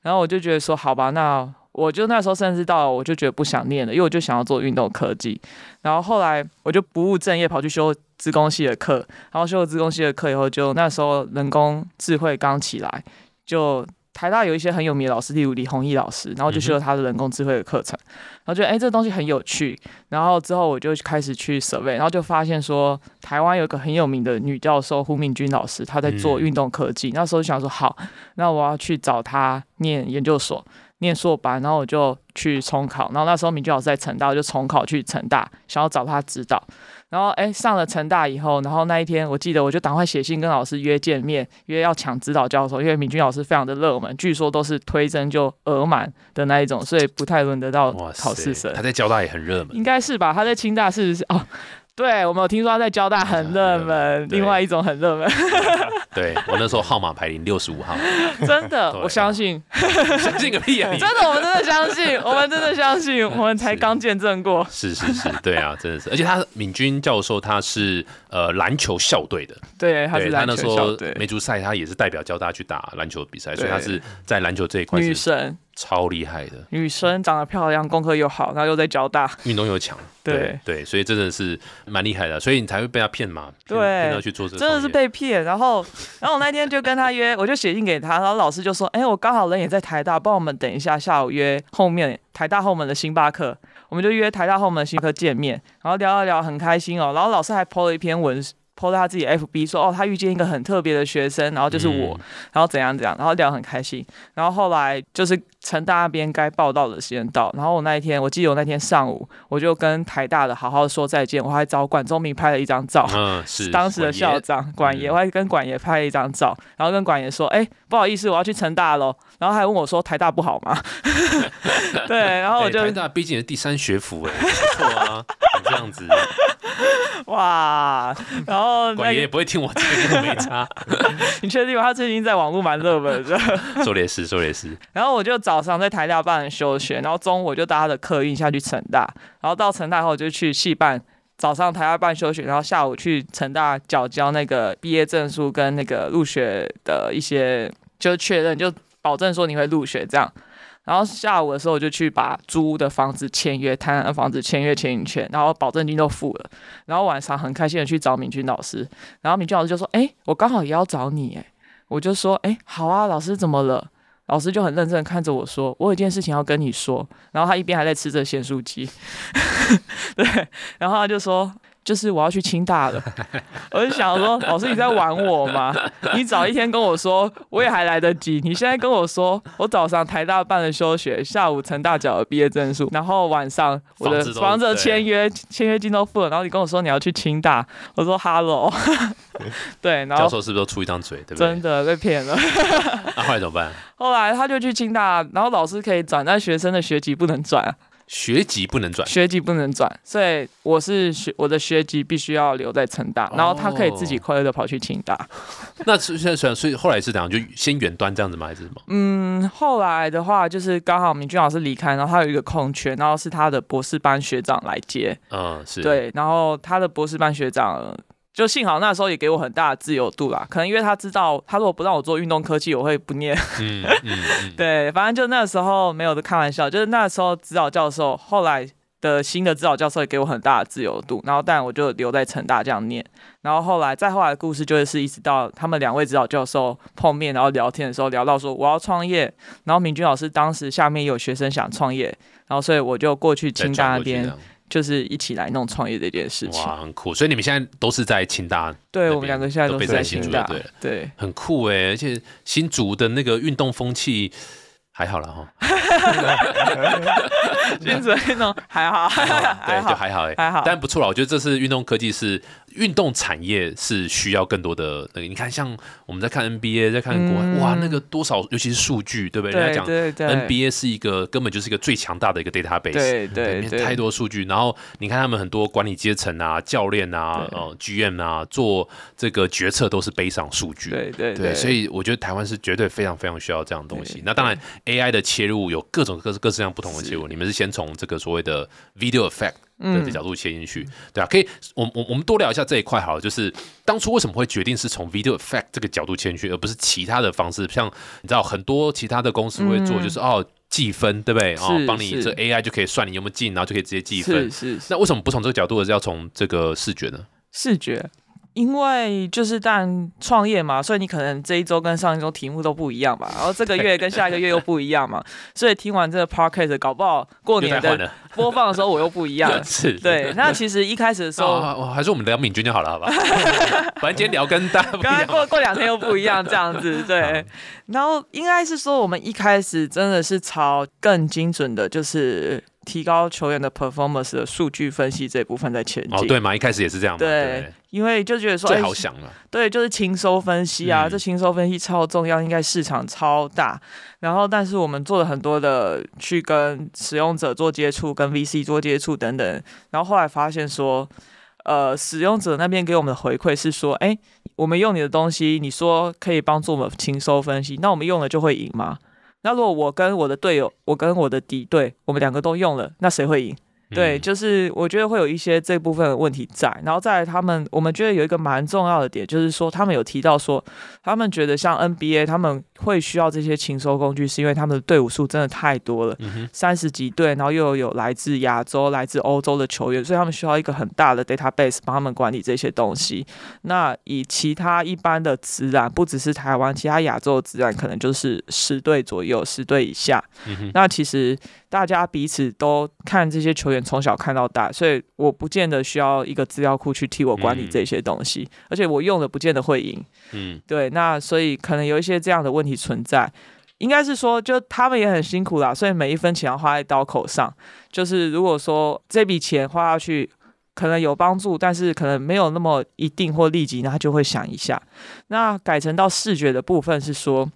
然后我就觉得说，好吧，那我就那时候甚至到了我就觉得不想念了，因为我就想要做运动科技，然后后来我就不务正业跑去修资工系的课，然后修了资工系的课以后，就那时候人工智慧刚起来，就台大有一些很有名的老师，例如李宏毅老师，然后就修了他的人工智慧的课程，然后觉得哎、这个东西很有趣，然后之后我就开始去 survey，然后就发现说台湾有一个很有名的女教授胡敏君老师，她在做嗯运动科技，那时候就想说好，那我要去找她念研究所。念硕班，然后我就去重考，然后那时候敏君老师在成大，我就重考去成大，想要找他指导。然后哎，上了成大以后，然后那一天我记得我就赶快写信跟老师约见面，约要抢指导教授，因为敏君老师非常的热门，据说都是推甄就额满的那一种，所以不太轮得到哇考试生他。在交大也很热门。应该是吧？他在清大是不是？哦，对，我们有听说他在交大很热门，*laughs* 另外一种很热门，*laughs* 对我那时候号码排名六十五号，真的，我相信，*laughs* 相信个屁啊！你。真的，我们真的相信，我们真的相信，我们才刚见证过。是是是，对啊，真的是，而且他敏君教授他是呃篮球校队的，对，他是他篮那时候球校队。梅竹赛他也是代表交大去打篮球比赛，所以他是在篮球这一块女神，超厉害的，女生长得漂亮，功课又好，然后又在交大，运动又强，*laughs* 对对，所以真的是蛮厉害的，所以你才会被他骗嘛，对。骗他去做这真的是被骗。然后，*laughs* 然后我那天就跟他约，我就写信给他，然后老师就说：“哎、我刚好人也在台大，帮我们等一下下午约后面台大后门的星巴克，我们就约台大后门的星巴克见面，然后聊一聊，很开心哦。然后老师还 po 了一篇文。” Po 在他自己 FB 说哦，他遇见一个很特别的学生，然后就是我，嗯然后怎样怎样，然后聊得很开心。然后后来就是成大那边该报道的时间到，然后我那一天，我记得我那天上午，我就跟台大的好好说再见，我还找管中明拍了一张照。嗯是当时的校长管爷，嗯我还跟管爷拍了一张照，然后跟管爷说：“哎、不好意思，我要去成大喽。”然后还问我说：“台大不好吗？” *laughs* 对，然后我就、哎台大毕竟是第三学府哎，不错啊，你这样子，*laughs* 哇，然后管爷也那个不会听我这个，没差。*laughs* 你确定吗？他最近在网络蛮热门的。说的也是，说的也是，然后我就早上在台大办休学，然后中午我就搭他的客运下去成大，然后到成大后就去系办。早上台大办休学，然后下午去成大缴交那个毕业证书跟那个入学的一些，就是确认，就保证说你会入学这样。然后下午的时候我就去把租的房子签约，台南的房子签约签进去，然后保证金都付了。然后晚上很开心的去找敏君老师，然后敏君老师就说：“哎，我刚好也要找你。”哎，我就说：“哎，好啊，老师怎么了？”老师就很认真看着我说：“我有件事情要跟你说。”然后他一边还在吃着咸酥鸡，*laughs* 对，然后他就说。就是我要去清大了，*laughs* 我就想说，老师你在玩我吗？你早一天跟我说，我也还来得及。你现在跟我说，我早上台大办了休学，下午成大缴了毕业证书，然后晚上我的房子签约签约金都付了，然后你跟我说你要去清大，我说 hello，*laughs* 对，然后教授是不是都出一张嘴，对不对？真的被骗了。*laughs* 那后来怎么办？后来他就去清大，然后老师可以转，但学生的学籍不能转。学籍不能转，学籍不能转，所以我是学我的学籍必须要留在成大，然后他可以自己快乐的跑去清大。那现在所以后来是怎样，就先远端这样子吗，还是什么？嗯，后来的话就是刚好明君老师离开，然后他有一个空缺，然后是他的博士班学长来接。嗯，是对，然后他的博士班学长。就幸好那时候也给我很大的自由度啦，可能因为他知道，他如果不让我做运动科技，我会不念。嗯嗯 *laughs* 对，反正就那时候没有的开玩笑，就是那时候指导教授，后来的新的指导教授也给我很大的自由度，然后但我就留在成大这样念，然后后来再后来的故事就是一直到他们两位指导教授碰面，然后聊天的时候聊到说我要创业，然后明君老师当时下面有学生想创业，然后所以我就过去清大那边。就是一起来弄创业这件事情，哇，很酷！所以你们现在都是在清大，对我们两个现在都是在新竹，对对，很酷哎！而且新竹的那个运动风气还好了哈，*laughs* 新竹运动还好，对，就还好哎，还好，但不错了。我觉得这次运动科技是。运动产业是需要更多的那个，你看，像我们在看 NBA，在看国外，哇，那个多少，尤其是数据，对不对？人家讲 NBA 是一个根本就是一个最强大的一个 database，对对对，太多数据。然后你看他们很多管理阶层啊、教练啊、呃 GM 啊，做这个决策都是背上数据，对对对。所以我觉得台湾是绝对非常非常需要这样的东西。那当然，AI 的切入有各种各各式各样不同的切入。你们是先从这个所谓的 video effect。的角度切进去，对啊，可以，我我我们多聊一下这一块好了，就是当初为什么会决定是从 video effect 这个角度切进去，而不是其他的方式？像你知道很多其他的公司会做，就是哦计分，对不对？哦，帮你这 AI 就可以算你有没有进，然后就可以直接计分。是是。那为什么不从这个角度，而是要从这个视觉呢？视觉。因为就是但创业嘛，所以你可能这一周跟上一周题目都不一样吧，然后这个月跟下一个月又不一样嘛，*laughs* 所以听完这个 podcast 搞不好过年的播放的时候我又不一样。*laughs* 是，对。那其实一开始的时候，还是我们聊敏君就好了，好吧？*laughs* 反正今天聊跟大家刚才过过两天又不一样，这样子对。然后应该是说，我们一开始真的是朝更精准的，就是。提高球员的 performance 的数据分析这一部分在前进哦，对嘛，一开始也是这样嘛，对，因为就觉得说最好想了，对，就是轻收分析啊，这轻收分析超重要，应该市场超大。然后，但是我们做了很多的去跟使用者做接触，跟 VC 做接触等等，然后后来发现说，呃，使用者那边给我们的回馈是说，哎，我们用你的东西，你说可以帮助我们轻收分析，那我们用了就会赢吗？那如果我跟我的队友，我跟我的敌对，我们两个都用了，那谁会赢？对，就是我觉得会有一些这部分的问题在，然后在他们，我们觉得有一个蛮重要的点，就是说他们有提到说，他们觉得像 NBA 他们会需要这些勤收工具，是因为他们的队伍数真的太多了，三十几队，然后又有来自亚洲、来自欧洲的球员，所以他们需要一个很大的 database 帮他们管理这些东西。那以其他一般的自然，不只是台湾，其他亚洲的自然可能就是十队左右，十队以下。那其实。大家彼此都看这些球员从小看到大，所以我不见得需要一个资料库去替我管理这些东西，而且我用的不见得会赢。嗯，对，那所以可能有一些这样的问题存在，应该是说，就他们也很辛苦啦，所以每一分钱要花在刀口上。就是如果说这笔钱花下去可能有帮助，但是可能没有那么一定或立即，那他就会想一下。那改成到视觉的部分是说，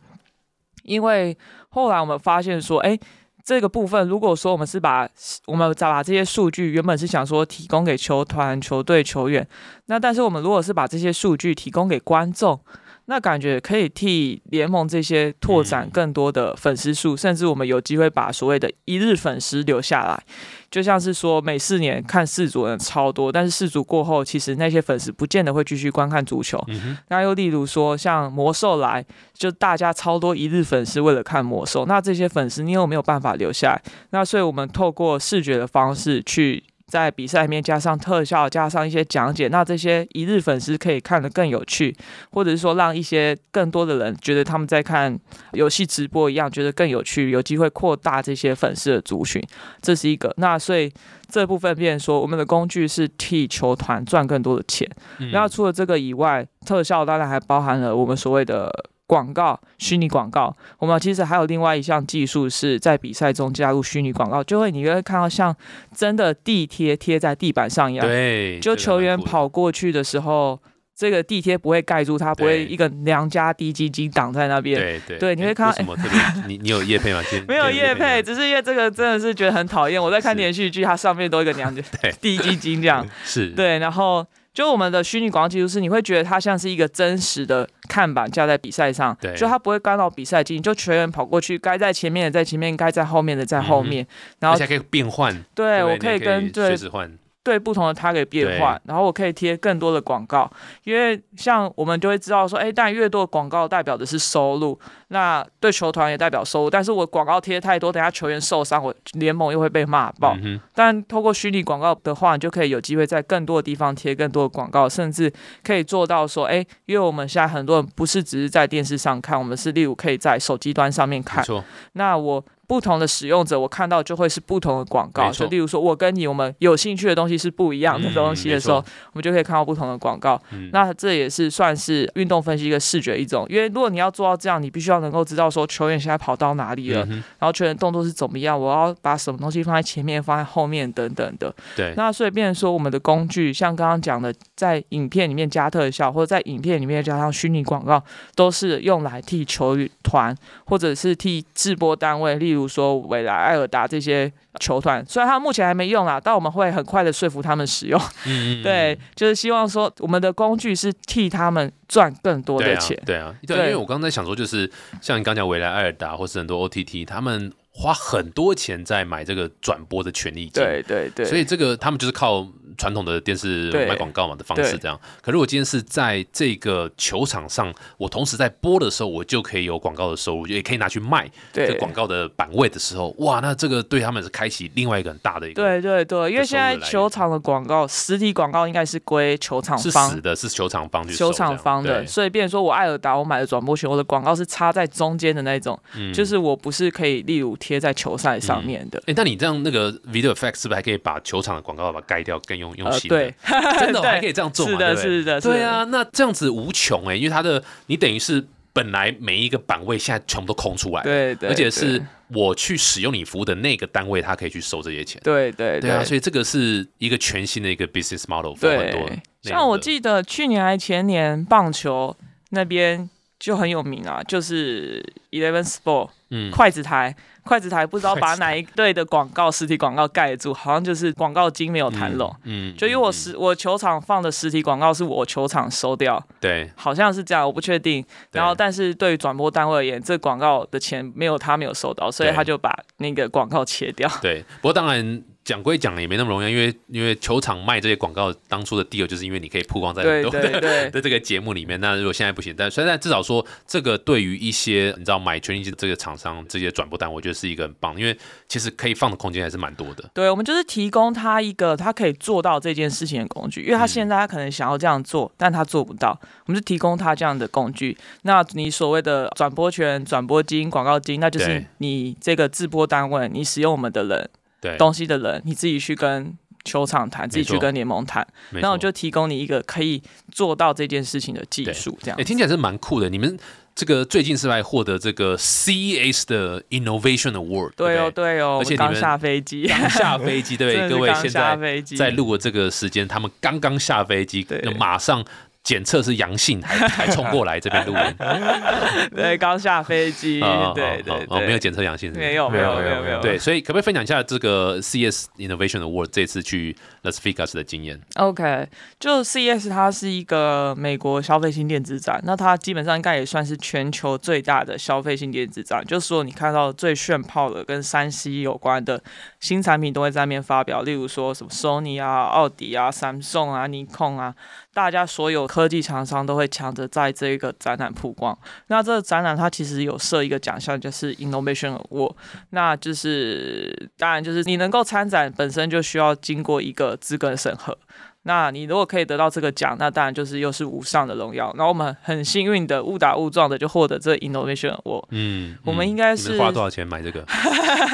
因为后来我们发现说，哎。这个部分，如果说我们是把我们再把这些数据，原本是想说提供给球团、球队、球员，那但是我们如果是把这些数据提供给观众，那感觉可以替联盟这些拓展嗯更多的粉丝数，甚至我们有机会把所谓的一日粉丝留下来。就像是说，每四年看世足的人超多，但是世足过后，其实那些粉丝不见得会继续观看足球。嗯，那又例如说，像魔兽来，就大家超多一日粉丝为了看魔兽，那这些粉丝你有没有办法留下来？那所以我们透过视觉的方式去。在比赛里面加上特效，加上一些讲解，那这些一日粉丝可以看得更有趣，或者是说让一些更多的人觉得他们在看游戏直播一样，觉得更有趣，有机会扩大这些粉丝的族群，这是一个。那所以这部分变说，我们的工具是替球团赚更多的钱。嗯那除了这个以外，特效当然还包含了我们所谓的广告、虚拟广告。我们其实还有另外一项技术是在比赛中加入虚拟广告，就会你会看到像真的地贴贴在地板上一样，对，就球员跑过去的时候。这个地贴不会盖住它，不会一个娘家低基金挡在那边。对对对你会看到为什么特别？你你有叶配吗？*laughs* 没有叶配，只是因为这个真的是觉得很讨厌。我在看是连续剧，它上面都有一个娘家 *laughs* 低基金这样。*laughs* 是，对，然后就我们的虚拟广告技术是，你会觉得它像是一个真实的看板架在比赛上，对。就它不会干扰比赛进行，就全员跑过去，该在前面的在前面，该在后面的在后面，然后而且还可以变换，不对？我可以跟对随时换，对不同的 target 变换，然后我可以贴更多的广告，因为像我们就会知道说，哎，但越多广告代表的是收入，那对球团也代表收入，但是我广告贴太多，等下球员受伤，我联盟又会被骂爆。嗯，但透过虚拟广告的话，你就可以有机会在更多的地方贴更多的广告，甚至可以做到说，哎，因为我们现在很多人不是只是在电视上看，我们是例如可以在手机端上面看。那我不同的使用者，我看到就会是不同的广告。就例如说，我跟你我们有兴趣的东西是不一样的嗯东西的时候，我们就可以看到不同的广告。嗯那这也是算是运动分析一个视觉一种，因为如果你要做到这样，你必须要能够知道说球员现在跑到哪里了，嗯然后球员动作是怎么样，我要把什么东西放在前面，放在后面等等的。对，那所以变成说，我们的工具像刚刚讲的，在影片里面加特效，或者在影片里面加上虚拟广告，都是用来替球团或者是替制播单位，例如说未来艾尔达这些球团，虽然他们目前还没用啦，但我们会很快的说服他们使用。嗯嗯，*laughs* 对，就是希望说我们的工具是替他们赚更多的钱。，对啊，对，对因为我刚才想说，就是像你刚讲未来艾尔达或是很多 OTT，他们花很多钱在买这个转播的权利金，对对对，所以这个他们就是靠传统的电视对。卖广告嘛的方式这样。可如果今天是在这个球场上，我同时在播的时候，我就可以有广告的收入，也可以拿去卖这对广告的版位的时候，哇，那这个对他们是开启另外一个很大的一个对对对，因为现在球场的广告，实体广告应该是归球场是方死的，是球场方球场方的，所以变成说我艾尔达我买的转播权，我的广告是插在中间的那种，嗯。就是我不是可以例如贴在球赛上面的。哎、那你这样那个 video effect 是不是还可以把球场的广告把它盖掉，更用用呃，新的？对，*laughs* 真的哦还可以这样做吗？是的，是的，对，啊，那这样子无穷哎、因为它的你等于是本来每一个版位现在全部都空出来，，对对，而且是我去使用你服务的那个单位，他可以去收这些钱。对对对啊，所以这个是一个全新的一个 business model，for 很多像我记得去年还前年棒球那边就很有名啊，就是 Eleven Sport 嗯筷子台，筷子台不知道把哪一队的广告实体广告盖住，好像就是广告金没有谈拢。嗯就因为我嗯。实我球场放的实体广告是我球场收掉，对。好像是这样，我不确定。然后，但是对于转播单位而言，这广告的钱没有他没有收到，所以他就把那个广告切掉。对，不过当然讲归讲也没那么容易，因为因为球场卖这些广告当初的 deal 就是因为你可以曝光在很对多 *laughs* 的这个节目里面。那如果现在不行，但现在至少说这个对于一些你知道买权益金这个厂商这些转播单，我觉得是一个很棒，因为其实可以放的空间还是蛮多的。对，我们就是提供他一个他可以做到这件事情的工具，因为他嗯现在他可能想要这样做，但他做不到，我们是提供他这样的工具。那你所谓的转播权、转播金、广告金，那就是你这个制播单位，你使用我们的人对，东西的人，你自己去跟球场谈，自己去跟联盟谈，没错。那我就提供你一个可以做到这件事情的技术，这样哎、。听起来是蛮酷的。你们这个最近是不是还获得这个 CES 的 Innovation Award？对哦，不对？对哦，我而且你们们刚下飞机，刚下飞机，对 *laughs* 各位现在在录的这个时间，他们刚刚下飞机马上检测是阳性，还还冲过来这边录音，*laughs* 对，刚下飞机，哦对对哦，没有检测阳性，是是？没有没有没有没有。对，所以可不可以分享一下这个 CS Innovation Award 这次去 Las Vegas 的经验？OK，就 CES 它是一个美国消费性电子展，那它基本上应该也算是全球最大的消费性电子展，就是说你看到最炫炮的跟山西有关的新产品都会在那边发表，例如说什么 Sony 啊、奥迪啊、Samsung 啊、Nikon 啊，大家所有科技厂商都会抢着在这一个展览曝光。那这个展览它其实有设一个奖项，就是 Innovation Award，那就是当然就是你能够参展本身就需要经过一个资格审核。那你如果可以得到这个奖，那当然就是又是无上的荣耀。然后我们很幸运的误打误撞的就获得这 Innovation Award。嗯，我们嗯应该是花多少钱买这个？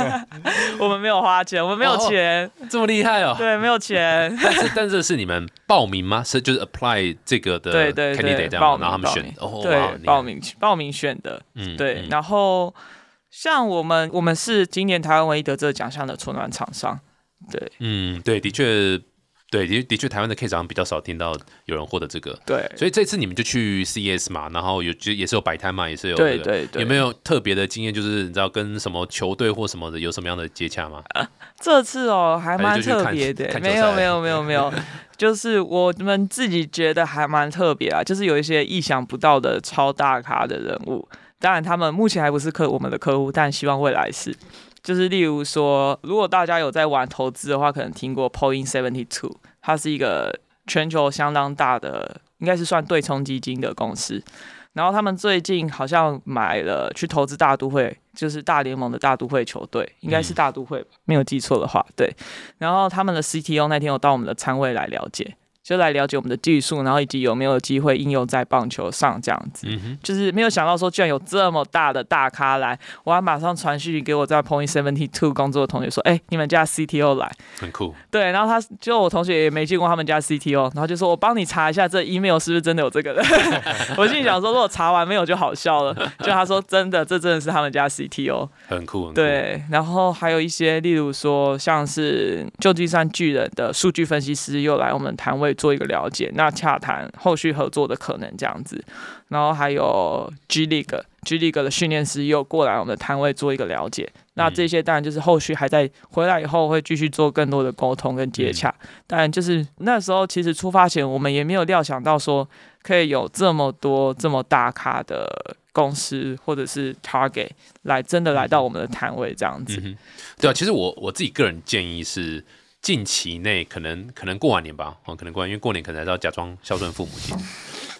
*laughs* 我们没有花钱，我们没有哦钱，这么厉害哦！对，没有钱。*laughs* 但是但是是你们报名吗？是就是 apply 这个的对对对，这样吗，报名然后他们选对，报名报名选的，嗯对。嗯然后像我们，我们是今年台湾唯一得这个奖项的纯暖厂商，对嗯，对，的确，对的的确，台湾的 case 好像比较少听到有人获得这个，对所以这次你们就去 CES 嘛，然后有就也是有摆摊嘛，也是有、对这个对对。有没有特别的经验？就是你知道跟什么球队或什么的有什么样的接洽吗？这次哦，还蛮特别的，没有没有没有没 *laughs* 有，就是我们自己觉得还蛮特别啊，就是有一些意想不到的超大咖的人物。当然，他们目前还不是客我们的客户，但希望未来是。就是例如说，如果大家有在玩投资的话，可能听过 Point Seventy Two，它是一个全球相当大的，应该是算对冲基金的公司。然后他们最近好像买了去投资大都会，就是大联盟的大都会球队，应该是嗯大都会吧，没有记错的话，对。然后他们的 CTO 那天有到我们的仓位来了解，就来了解我们的技术，然后以及有没有机会应用在棒球上这样子。嗯，就是没有想到说，居然有这么大的大咖来，我还马上传讯给我在 Point Seventy Two 工作的同学说，哎、你们家 CTO 来。很酷。对，然后他就我同学也没见过他们家 CTO，然后就说我帮你查一下这 email 是不是真的有这个人。*laughs* *laughs* 我心里想说，如果查完没有就好笑了。就他说真的，这真的是他们家 CTO。很酷，很酷，对，然后还有一些，例如说像是旧金山巨人的数据分析师又来我们摊位做一个了解，那洽谈后续合作的可能这样子。然后还有 G League G League 的训练师又过来我们的摊位做一个了解。那这些当然就是后续还在回来以后会继续做更多的沟通跟接洽。当然就是那时候其实出发前我们也没有料想到说可以有这么多这么大咖的公司或者是 Target 来真的来到我们的摊位这样子。嗯，对啊，其实我我自己个人建议是，近期内可能可能过完年吧，哦，可能过完，因为过年可能还是要假装孝顺父母亲，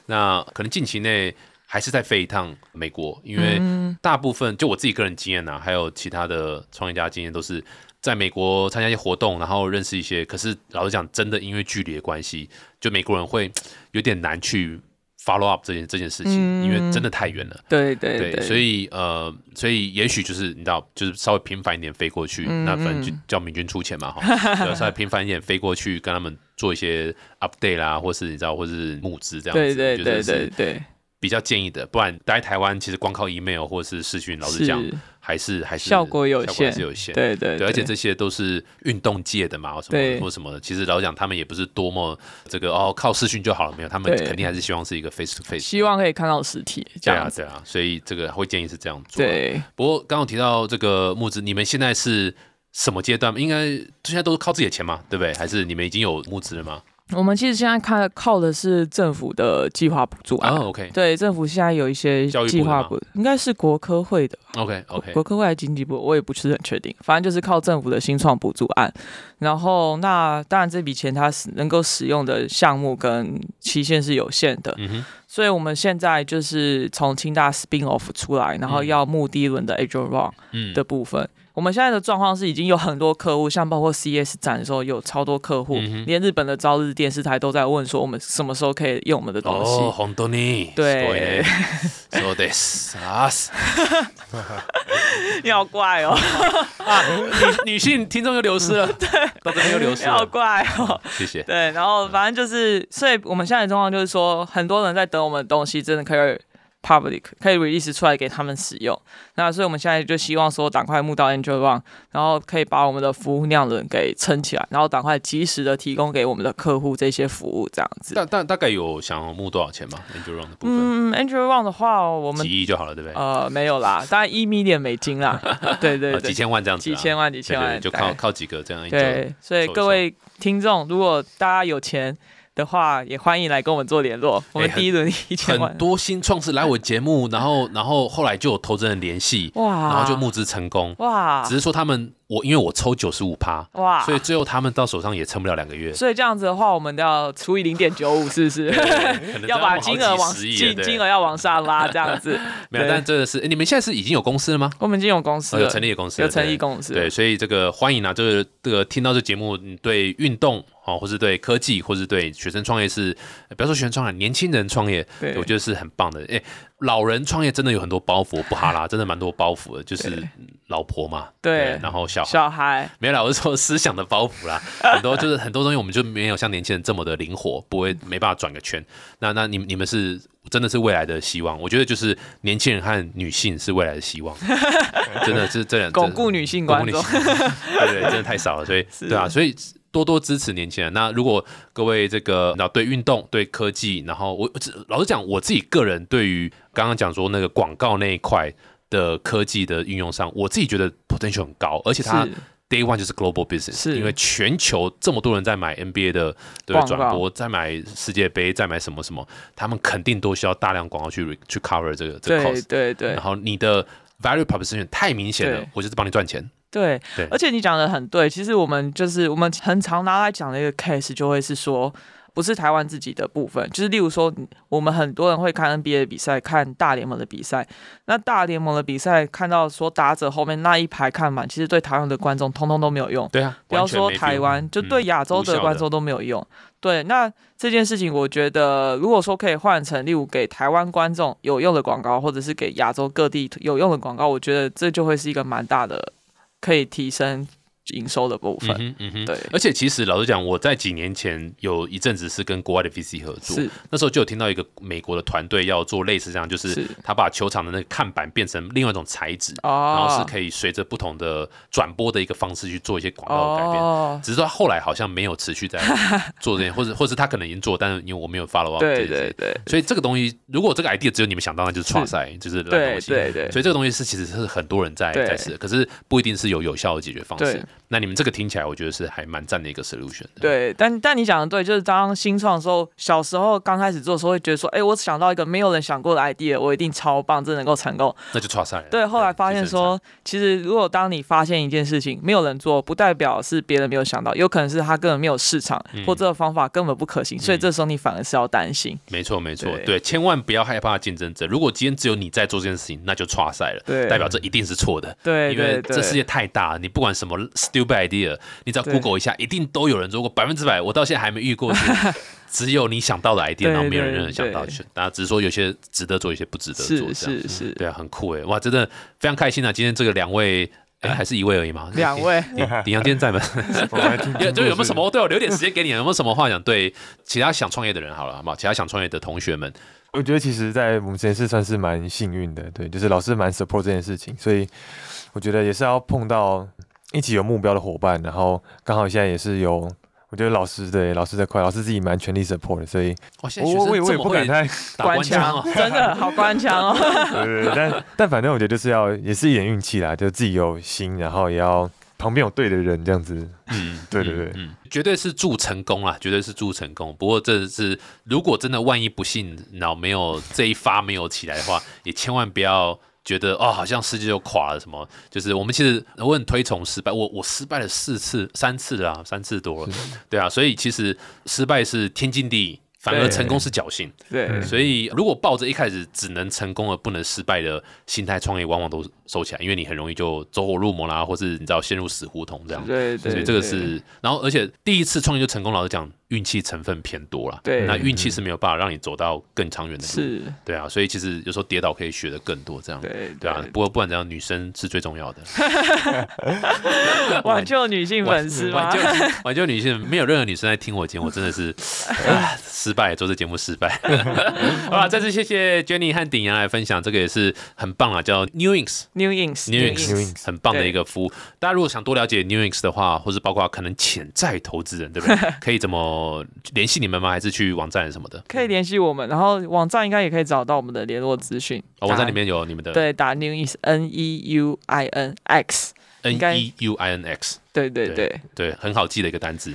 那可能近期内还是再飞一趟美国，因为嗯大部分就我自己个人经验呐、还有其他的创业家经验都是。在美国参加一些活动，然后认识一些，可是老实讲，真的因为距离的关系，就美国人会有点难去 follow up 这件这件事情，嗯。因为真的太远了。对对对，所以呃，所以也许就是你知道，就是稍微频繁一点飞过去，嗯那反正就嗯。叫明君出钱嘛哈，*laughs* 对稍微频繁一点飞过去，跟他们做一些 update 啦，或是你知道，或是募资这样子，对对对对对，比较建议的。不然待在台湾，其实光靠 email 或是视讯，老实讲，是，还是还是效果有还限是有限。对对对，而且这些都是运动界的嘛，什么或什么的。其实老实讲，他们也不是多么这个哦，靠视讯就好了，没有，他们肯定还是希望是一个 face to face。希望可以看到实体对啊，对啊，所以这个会建议是这样做。，对，不过刚刚有提到这个募资，你们现在是什么阶段？应该现在都是靠自己的钱嘛，对不对？还是你们已经有募资了吗？我们其实现在看靠的是政府的计划补助案。哦，OK，OK，OK，、对，政府现在有一些计划补，应该是国科会的，，OK OK，国科会还是经济部，我也不是很确定。反正就是靠政府的新创补助案。然后，那当然这笔钱它是能够使用的项目跟期限是有限的，嗯哼，所以我们现在就是从清大 spin off 出来，然后嗯要募第一轮的 Agile Run 嗯，的部分。我们现在的状况是已经有很多客户，像包括 CS 展的时候有超多客户，嗯哼连日本的朝日电视台都在问说我们什么时候可以用我们的东西。哦，红豆泥，对そうです啊*laughs* 你好怪哦，*laughs* 啊，女女性听众又流失了，*laughs* 对，到这边又流失你好了，怪哦。谢谢。对，然后反正就是，所以我们现在的状况就是说，很多人在等我们的东西，真的可以 public，可以 release 出来给他们使用。那所以我们现在就希望说，赶快募到 Angel One，然后可以把我们的服务量能给撑起来，然后赶快及时的提供给我们的客户这些服务，这样子。但但大概有想要募多少钱吗？Angel Run 的部分，嗯，Angel One 的话，我们几亿就好了，对不对？呃没有啦，大概一 million 美金啦，对 *laughs* 对对，呃几千万这样子啊，几千万几千万，对对，就靠靠几个这样。对，所以各位听众，如果大家有钱的话，也欢迎来跟我们做联络。我们第一轮一千万很，多新创是来我节目，*laughs* 然后然后后来就有投资人联系，哇，然后就募资成功。哇只是说他们我因为我抽九十五趴，哇，所以最后他们到手上也撑不了两个月。所以这样子的话，我们都要除以零点九五，是不是？*laughs* *laughs* 要把金额往金金额要往上拉，这样子。没有，但真的是，你们现在是已经有公司了吗？我们已经有公司有成立的公司，有成立对公司了，对，所以这个欢迎啊，就是这个听到这节目，你对运动哦，或是对科技，或是对学生创业是，呃不要说学生创业，年轻人创业，对我觉得是很棒的。哎，老人创业真的有很多包袱，不哈啦，真的蛮多包袱的，就是老婆嘛，对然后小孩。小孩，没有啦，我是说思想的包袱啦，*laughs* 很多就是很多东西我们就没有像年轻人这么的灵活，不会没办法转个圈。那那你们你们是真的是未来的希望，我觉得就是年轻人和女性是未来的希望，*laughs* 真的是这两巩固女性观众，*laughs* 对对，真的太少了，所以是对啊，所以多多支持年轻人。那如果各位这个那对运动、对科技，然后我老实讲，我自己个人对于刚刚讲说那个广告那一块的科技的运用上，我自己觉得 potential 很高，而且它 day one 就是 global business，是。因为全球这么多人在买 NBA 的对转播，在买世界杯，在买什么什么，他们肯定都需要大量广告去去 cover 这个这个对 cost，对对。然后你的 value proposition 太明显了，我就是帮你赚钱。对对，而且你讲的很对，其实我们就是我们很常拿来讲的一个 case，就会是说。不是台湾自己的部分，就是例如说，我们很多人会看 NBA 的比赛，看大联盟的比赛。那大联盟的比赛，看到说打者后面那一排看满，其实对台湾的观众通通都没有用。对啊，不要说台湾，就嗯对亚洲的的观众都没有用。对，那这件事情，我觉得如果说可以换成，例如给台湾观众有用的广告，或者是给亚洲各地有用的广告，我觉得这就会是一个蛮大的可以提升营收的部分。嗯哼嗯哼，对。而且其实老实讲，我在几年前有一阵子是跟国外的 VC 合作，是。那时候就有听到一个美国的团队要做类似这样，就是是。他把球场的那个看板变成另外一种材质，哦，然后是可以随着不同的转播的一个方式去做一些广告的改变。哦，只是说后来好像没有持续在做这些，或 *laughs* 者或是他可能已经做，但是因为我没有 follow up 这对对对。所以这个东西，如果这个 idea 只有你们想到，那就是创赛，就是烂对东西。对对，所以这个东西是其实是很多人在对。在试，可是不一定是有有效的解决方式。对。那你们这个听起来，我觉得是还蛮赞的一个 solution 的。对，但但你讲的对，就是当新创的时候，小时候刚开始做的时候，会觉得说，哎，我想到一个没有人想过的 idea，我一定超棒，这能够成功。那就创赛了。对，后来发现说，其实如果当你发现一件事情没有人做，不代表是别人没有想到，有可能是他根本没有市场，嗯或这个方法根本不可行，所以这时候你反而是要担心。没错没错，对对，千万不要害怕竞争者。如果今天只有你在做这件事情，那就创赛了，对代表这一定是错的。对因为这世界太大了，你不管什么 stupid idea，你只要 Google 一下，一定都有人做过，百分之百。我到现在还没遇过是 *laughs* 只有你想到的 idea，然后没有人任何想到对去。大家只是说有些值得做，有些不值得做，是这样是是，对啊，很酷哎，哇，真的非常开心啊！今天这个两位，哎，还是一位而已嘛？两位鼎鼎阳今天在吗？*laughs* 有就有没有什么？对我留点时间给你，有没有什么话想对其他想创业的人好了，好不好？其他想创业的同学们，我觉得其实，在我们实验室算是蛮幸运的，对，就是老师蛮 support 这件事情，所以我觉得也是要碰到一起有目标的伙伴，然后刚好现在也是有，我觉得老师对老师这块，老师自己蛮全力 support 的，所以我我我也不敢太，打官官腔哦。*laughs* 真的好官腔哦。对但但反正我觉得就是要也是一点运气啦，就自己有心，然后也要旁边有对的人这样子，嗯，对对对嗯，*laughs* 嗯绝对是祝成功啦，绝对是祝成功。不过这是如果真的万一不幸，然后没有这一发没有起来的话，也千万不要。觉得哦，好像世界就垮了什么？就是我们其实我很推崇失败，我我失败了四次、三次了啊，三次多了，对啊，所以其实失败是天经地义，反而成功是侥幸。对嗯所以如果抱着一开始只能成功而不能失败的心态创业，往往都收起来，因为你很容易就走火入魔啦，或是你知道陷入死胡同这样。对对，所以这个是，然后而且第一次创业就成功，老实讲，运气成分偏多了。对那运气是没有办法让你走到更长远的路。是，对啊，所以其实有时候跌倒可以学的更多，这样。对对啊，不过不管怎样，女生是最重要的。*laughs* 挽救女性粉丝吗 *laughs* 挽？救挽救女性，没有任何女生在听我节目，我真的是 *laughs* 啊失败，做这节目失败。好了，再次谢谢 Jenny 和鼎阳来分享，这个也是很棒啊，叫 New Inks。New Inks New Inks 很棒的一个服务。大家如果想多了解 New Inks 的话，或是包括可能潜在投资人，对不对？可以怎么联系你们吗？还是去网站什么的？可以联系我们，然后网站应该也可以找到我们的联络资讯。哦，网站里面有你们的对打 New Inks N E U I N X，N E U I N X，对对对，对，很好记的一个单字，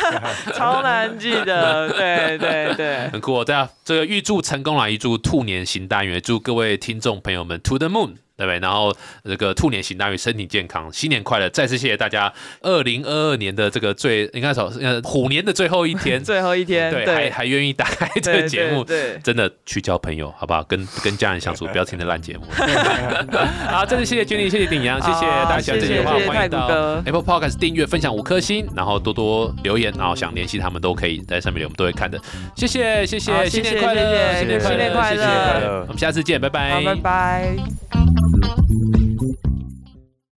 *laughs* 超难记的，对对对。很酷哦。对啊，这个预祝成功啦，预祝兔年行大运，祝各位听众朋友们 To the Moon。对不对？然后这个兔年行大运，身体健康，新年快乐！再次谢谢大家。二零二二年的这个最应该说呃虎年的最后一天，*laughs* 最后一天，对，还还愿意打开这个节目，对对真的去交朋友，好不好？跟跟家人相处，不要听的烂节目。*laughs* 好，再次谢谢 Jenny，谢谢鼎阳，谢谢大家喜欢这句话，谢谢欢迎到太古哥 Apple Podcast 订阅、分享五颗星，然后多多留言，然后想联系他们都可以在上面留，我们都会看的。谢谢，谢谢，新年快乐，新年快乐，新年快乐我们下次见，拜拜，好，拜拜。